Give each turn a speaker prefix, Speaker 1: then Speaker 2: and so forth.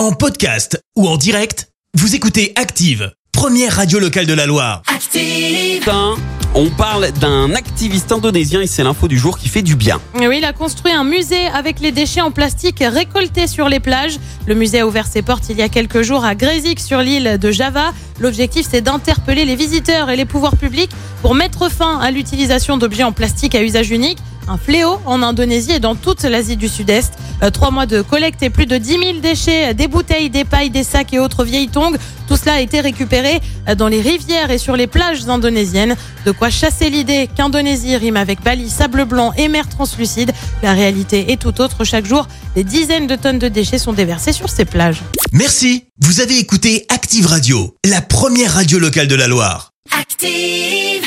Speaker 1: En podcast ou en direct, vous écoutez Active, première radio locale de la Loire.
Speaker 2: Active. On parle d'un activiste indonésien et c'est l'info du jour qui fait du bien.
Speaker 3: Oui, il a construit un musée avec les déchets en plastique récoltés sur les plages. Le musée a ouvert ses portes il y a quelques jours à Grézik sur l'île de Java. L'objectif, c'est d'interpeller les visiteurs et les pouvoirs publics pour mettre fin à l'utilisation d'objets en plastique à usage unique un fléau en Indonésie et dans toute l'Asie du Sud-Est. Euh, trois mois de collecte et plus de 10 000 déchets, des bouteilles, des pailles, des sacs et autres vieilles tongs. Tout cela a été récupéré euh, dans les rivières et sur les plages indonésiennes. De quoi chasser l'idée qu'Indonésie rime avec Bali, sable blanc et mer translucide. La réalité est tout autre. Chaque jour, des dizaines de tonnes de déchets sont déversés sur ces plages.
Speaker 1: Merci. Vous avez écouté Active Radio, la première radio locale de la Loire.
Speaker 4: Active